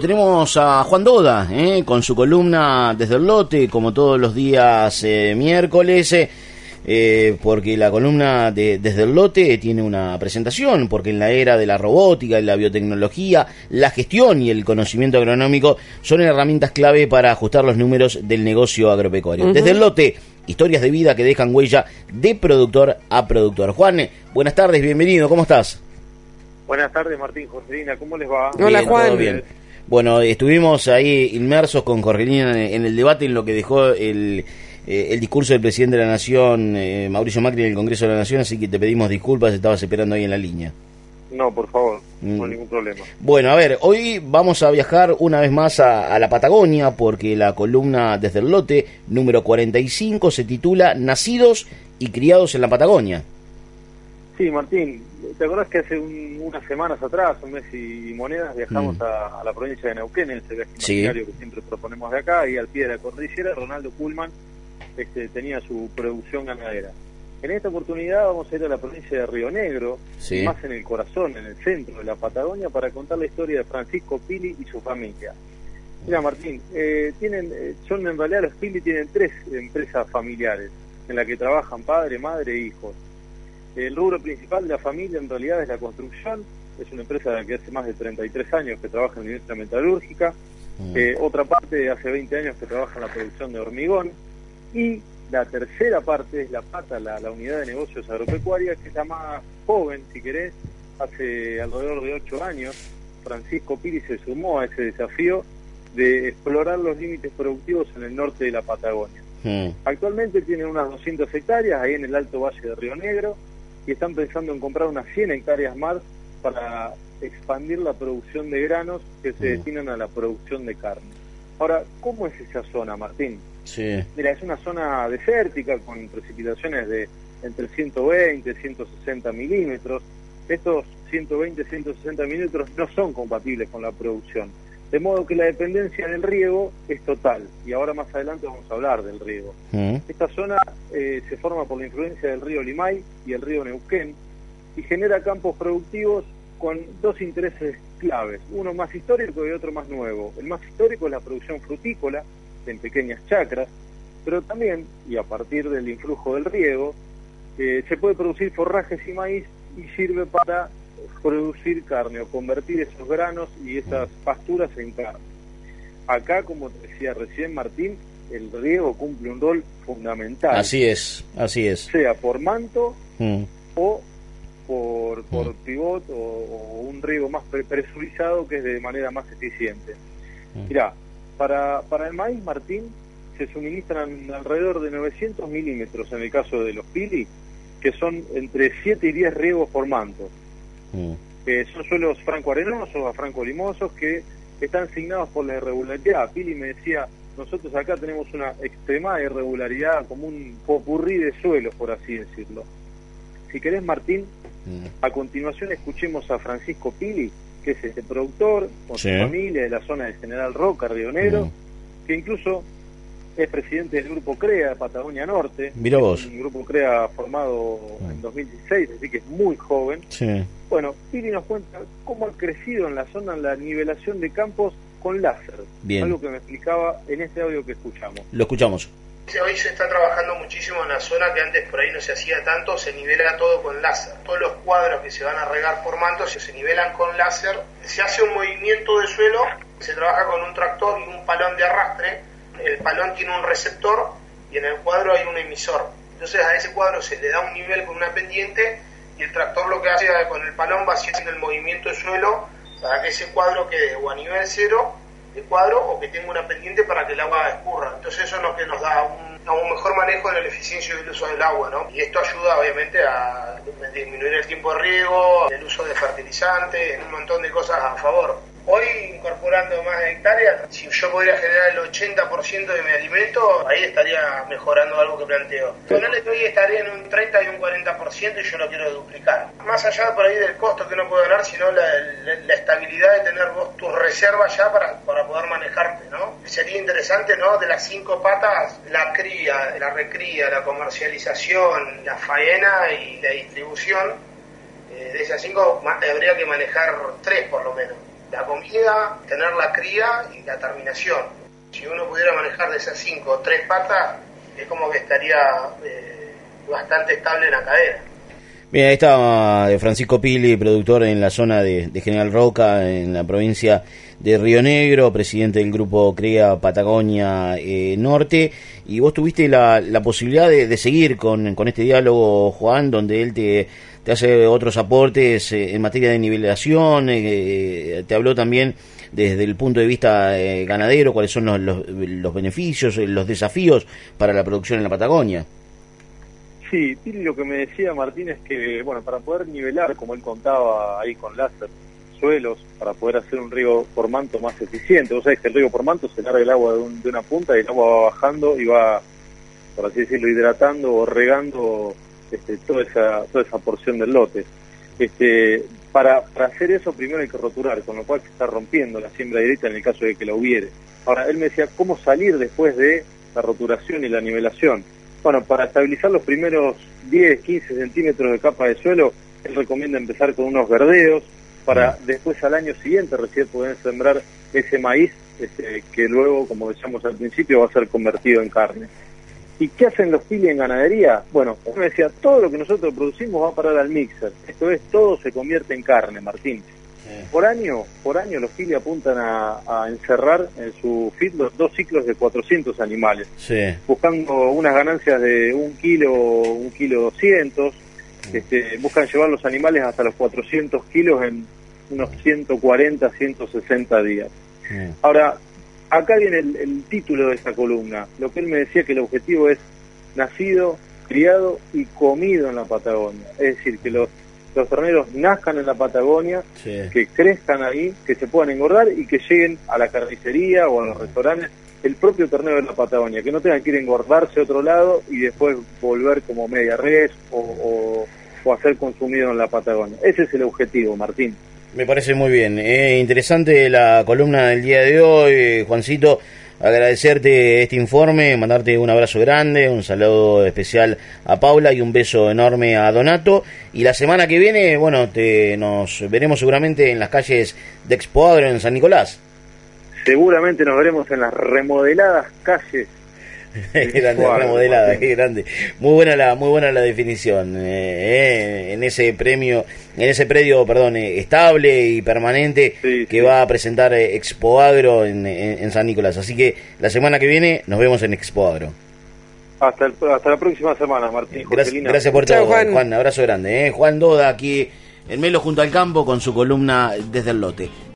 Tenemos a Juan Doda ¿eh? con su columna desde el lote, como todos los días eh, miércoles, eh, eh, porque la columna de desde el lote tiene una presentación, porque en la era de la robótica, y la biotecnología, la gestión y el conocimiento agronómico son herramientas clave para ajustar los números del negocio agropecuario. Desde el lote, historias de vida que dejan huella de productor a productor. Juan, buenas tardes, bienvenido, ¿cómo estás? Buenas tardes, Martín, Joselina, ¿cómo les va? Hola, Bien, Juan. todo bien. Bueno, estuvimos ahí inmersos con Jorgelina en, el debate en lo que dejó el, eh, el discurso del presidente de la Nación, eh, Mauricio Macri, en el Congreso de la Nación, así que te pedimos disculpas, estabas esperando ahí en la línea. No, por favor, Mm. no hay ningún problema. Bueno, a ver, hoy vamos a viajar una vez más a, a la Patagonia porque la columna desde el lote número 45 se titula Nacidos y criados en la Patagonia. Sí, Martín, ¿te acordás que hace un- unas semanas atrás, un mes y monedas, viajamos Mm. a, a la provincia de Neuquén, en ese viaje Sí. que siempre proponemos de acá, y al pie de la cordillera, Ronaldo Pullman este, tenía su producción ganadera. En esta oportunidad vamos a ir a la provincia de Río Negro, Sí. más en el corazón, en el centro de la Patagonia, para contar la historia de Francisco Pili y su familia. Mira, Martín, eh, tienen, eh, son en realidad los Pili tienen tres empresas familiares en las que trabajan padre, madre e hijos. El rubro principal de la familia en realidad es la construcción, es una empresa que hace más de 33 años que trabaja en la industria metalúrgica, Mm. eh, otra parte hace 20 años que trabaja en la producción de hormigón y la tercera parte es la pata, la, la unidad de negocios agropecuaria, que es la más joven, si querés, hace alrededor de 8 años. Francisco Piri se sumó a ese desafío de explorar los límites productivos en el norte de la Patagonia. Mm. Actualmente tienen unas 200 hectáreas ahí en el Alto Valle de Río Negro y están pensando en comprar unas 100 hectáreas más para expandir la producción de granos que se destinan a la producción de carne. Ahora, ¿cómo es esa zona, Martín? Sí. Mira, es una zona desértica con precipitaciones de entre 120 y 160 milímetros. Estos 120, 160 milímetros no son compatibles con la producción. De modo que la dependencia del riego es total. Y ahora más adelante vamos a hablar del riego. Mm. Esta zona eh, se forma por la influencia del río Limay y el río Neuquén y genera campos productivos con dos intereses claves, uno más histórico y otro más nuevo. El más histórico es la producción frutícola en pequeñas chacras, pero también, y a partir del influjo del riego, eh, se puede producir forrajes y maíz y sirve para producir carne o convertir esos granos y esas pasturas en carne. Acá, como te decía recién Martín, el riego cumple un rol fundamental, Así es, así es. sea por manto Mm. o por, por Mm. pivot o, o un riego más pre- presurizado que es de manera más eficiente. Mm. Mirá, para, para el maíz, Martín, se suministran alrededor de 900 milímetros en el caso de los pili, que son entre 7 y 10 riegos por manto. Mm. Eh, son suelos franco-arenosos a franco-limosos que están asignados por la irregularidad. Pili me decía, nosotros acá tenemos una extremada irregularidad, como un popurrí de suelos, por así decirlo. Si querés, Martín, Mm. a continuación escuchemos a Francisco Pili, que es este productor con Sí. su familia de la zona de General Roca, Río Negro, Mm. que incluso es presidente del grupo CREA de Patagonia Norte. Mirá vos. Un grupo CREA formado en 2016, así que es muy joven. Sí. Bueno, Pili nos cuenta cómo ha crecido en la zona la nivelación de campos con láser. Bien. Algo que me explicaba en este audio que escuchamos. Lo escuchamos. Hoy se está trabajando muchísimo en la zona que antes por ahí no se hacía tanto, se nivela todo con láser. Todos los cuadros que se van a regar por manto se nivelan con láser. Se hace un movimiento de suelo, se trabaja con un tractor y un palón de arrastre. El palón tiene un receptor y en el cuadro hay un emisor. Entonces a ese cuadro se le da un nivel con una pendiente y el tractor lo que hace con el palón va haciendo el movimiento de suelo para que ese cuadro quede o a nivel cero de cuadro o que tenga una pendiente para que el agua escurra. Entonces eso es lo que nos da un, un mejor manejo en la eficiencia del uso del agua, ¿no? Y esto ayuda obviamente a disminuir el tiempo de riego, el uso de fertilizantes, un montón de cosas a favor. Hoy más hectáreas, si yo pudiera generar el 80% de mi alimento, ahí estaría mejorando algo que planteo. Ponerle que hoy estaría en un 30 y un 40% y yo lo quiero duplicar. Más allá por ahí del costo que no puedo ganar, sino la, estabilidad de tener vos tus reservas ya para, para poder manejarte, ¿no? Sería interesante, ¿no? De las cinco patas, la cría, la recría, la comercialización, la faena y la distribución. eh, de esas cinco habría que manejar tres por lo menos. La comida, tener la cría y la terminación. Si uno pudiera manejar de esas cinco o tres patas, es como que estaría eh, bastante estable en la cadena. Bien, ahí está eh, Francisco Pili, productor en la zona de, General Roca, en la provincia de Río Negro, presidente del grupo CREA Patagonia eh, Norte. Y vos tuviste la, posibilidad de, seguir con, este diálogo, Juan, donde él te, hace otros aportes eh, en materia de nivelación, te habló también desde el punto de vista ganadero, cuáles son los, los beneficios, los desafíos para la producción en la Patagonia. Sí, lo que me decía Martín es que, bueno, para poder nivelar, como él contaba ahí con láser, suelos, para poder hacer un río por manto más eficiente. Vos sabés que el río por manto se larga el agua de, una punta y el agua va bajando y va, por así decirlo, hidratando o regando este, toda, esa, toda esa porción del lote. Este, para, para hacer eso primero hay que roturar, con lo cual se está rompiendo la siembra directa en el caso de que la hubiere. Ahora, él me decía, ¿cómo salir después de la roturación y la nivelación? Bueno, para estabilizar los primeros 10, 15 centímetros de capa de suelo, él recomienda empezar con unos verdeos para después al año siguiente recién poder sembrar ese maíz este, que luego, como decíamos al principio, va a ser convertido en carne. ¿Y qué hacen los pili en ganadería? Bueno, uno decía, todo lo que nosotros producimos va a parar al mixer. Esto es, todo se convierte en carne, Martín. Por año, por año los Philly apuntan a, encerrar en su feed los dos ciclos de 400 animales, buscando unas ganancias de un kilo, un kilo 200, este, buscan llevar los animales hasta los 400 kilos en unos 140, 160 días. Ahora, acá viene el, el título de esta columna. Lo que él me decía que el objetivo es nacido, criado y comido en la Patagonia. Es decir, que los los terneros nazcan en la Patagonia, que crezcan ahí, que se puedan engordar y que lleguen a la carnicería o a los restaurantes el propio ternero de la Patagonia, que no tengan que ir a engordarse a otro lado y después volver como media res o, o, a ser consumido en la Patagonia. Ese es el objetivo, Martín. Me parece muy bien. Eh, interesante la columna del día de hoy, Juancito agradecerte este informe, mandarte un abrazo grande, un saludo especial a Paula y un beso enorme a Donato. Y la semana que viene, bueno, te, nos veremos seguramente en las calles de Expoadro en San Nicolás. Seguramente nos veremos en las remodeladas calles grande, remodelada, qué grande. Muy buena la, muy buena la definición. Eh, eh, en ese premio, en ese predio, perdón, eh, estable y permanente que va a presentar Expo Agro en, San Nicolás. Así que la semana que viene nos vemos en Expo Agro. Hasta, hasta la próxima semana, Martín. Gracias, gracias por todo, Juan. Juan. Abrazo grande. Juan Doda aquí en Melo junto al campo con su columna desde el lote.